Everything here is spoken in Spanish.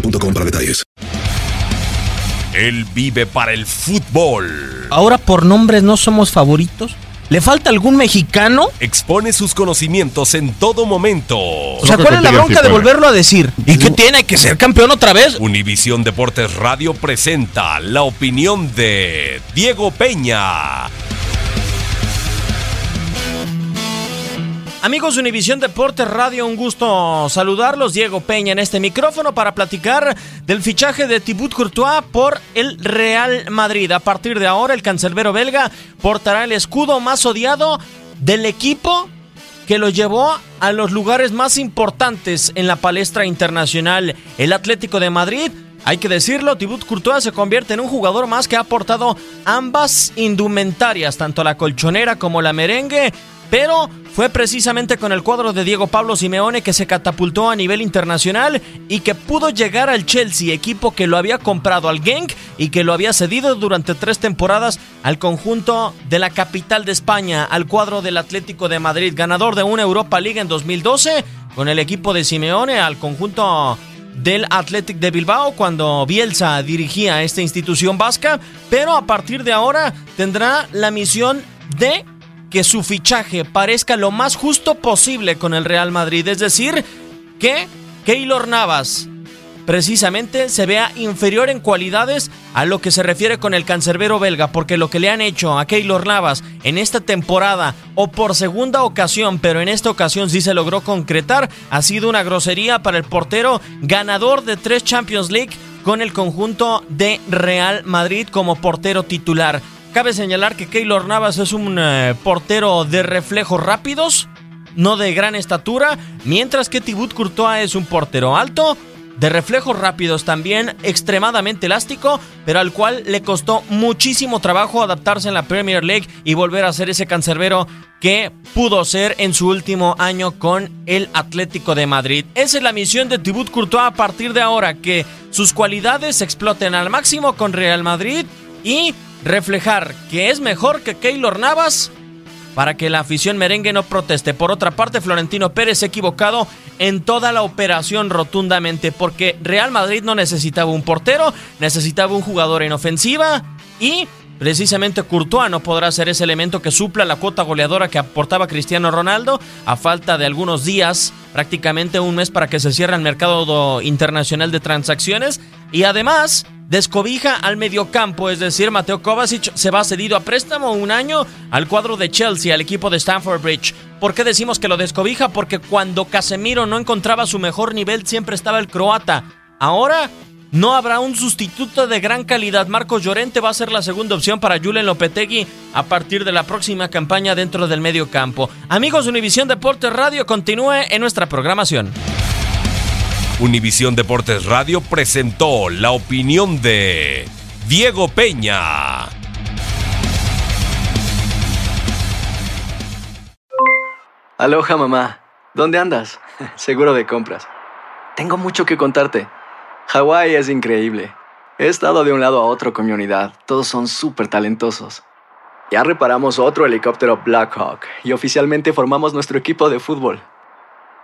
boostmobile.com para detalles. Él vive para el fútbol. Ahora por nombres no somos favoritos. ¿Le falta algún mexicano? Expone sus conocimientos en todo momento. O sea, ¿cuál es la bronca de volverlo a decir? ¿Y qué tiene que ser campeón otra vez? Univisión Deportes Radio presenta la opinión de Diego Peña. Amigos de Univisión Deportes Radio, un gusto saludarlos. Diego Peña en este micrófono para platicar del fichaje de Thibaut Courtois por el Real Madrid. A partir de ahora, el cancerbero belga portará el escudo más odiado del equipo que lo llevó a los lugares más importantes en la palestra internacional. El Atlético de Madrid hay que decirlo, Thibaut Courtois se convierte en un jugador más que ha aportado ambas indumentarias, tanto la colchonera como la merengue, pero fue precisamente con el cuadro de Diego Pablo Simeone que se catapultó a nivel internacional y que pudo llegar al Chelsea, equipo que lo había comprado al Genk y que lo había cedido durante tres temporadas al conjunto de la capital de España, al cuadro del Atlético de Madrid, ganador de una Europa League en 2012 con el equipo de Simeone al conjunto del Athletic de Bilbao cuando Bielsa dirigía esta institución vasca, pero a partir de ahora tendrá la misión de que su fichaje parezca lo más justo posible con el Real Madrid, es decir, que Keylor Navas precisamente se vea inferior en cualidades a lo que se refiere con el cancerbero belga, porque lo que le han hecho a Keylor Navas en esta temporada o por segunda ocasión, pero en esta ocasión sí se logró concretar, ha sido una grosería para el portero ganador de tres Champions League con el conjunto de Real Madrid como portero titular. Cabe señalar que Keylor Navas es un eh, portero de reflejos rápidos, no de gran estatura, mientras que Thibaut Courtois es un portero alto, de reflejos rápidos también, extremadamente elástico, pero al cual le costó muchísimo trabajo adaptarse en la Premier League y volver a ser ese cancerbero que pudo ser en su último año con el Atlético de Madrid. Esa es la misión de Thibaut Courtois a partir de ahora, que sus cualidades exploten al máximo con Real Madrid y reflejar que es mejor que Keylor Navas para que la afición merengue no proteste. Por otra parte, Florentino Pérez equivocado en toda la operación rotundamente porque Real Madrid no necesitaba un portero, necesitaba un jugador en ofensiva y precisamente Courtois no podrá ser ese elemento que supla la cuota goleadora que aportaba Cristiano Ronaldo a falta de algunos días, prácticamente un mes para que se cierre el mercado internacional de transacciones y además descobija al mediocampo, es decir, Mateo Kovacic se va cedido a préstamo un año al cuadro de Chelsea, al equipo de Stamford Bridge. ¿Por qué decimos que lo descobija? Porque cuando Casemiro no encontraba su mejor nivel, siempre estaba el croata Ahora no habrá un sustituto de gran calidad. Marcos Llorente va a ser la segunda opción para Julen Lopetegui a partir de la próxima campaña dentro del medio campo. Amigos de Univisión Deportes Radio, continúe en nuestra programación. Univisión Deportes Radio presentó la opinión de Diego Peña. Aloha mamá, ¿dónde andas? Seguro de compras. Tengo mucho que contarte. Hawái es increíble. He estado de un lado a otro con mi unidad. Todos son súper talentosos. Ya reparamos otro helicóptero Blackhawk y oficialmente formamos nuestro equipo de fútbol.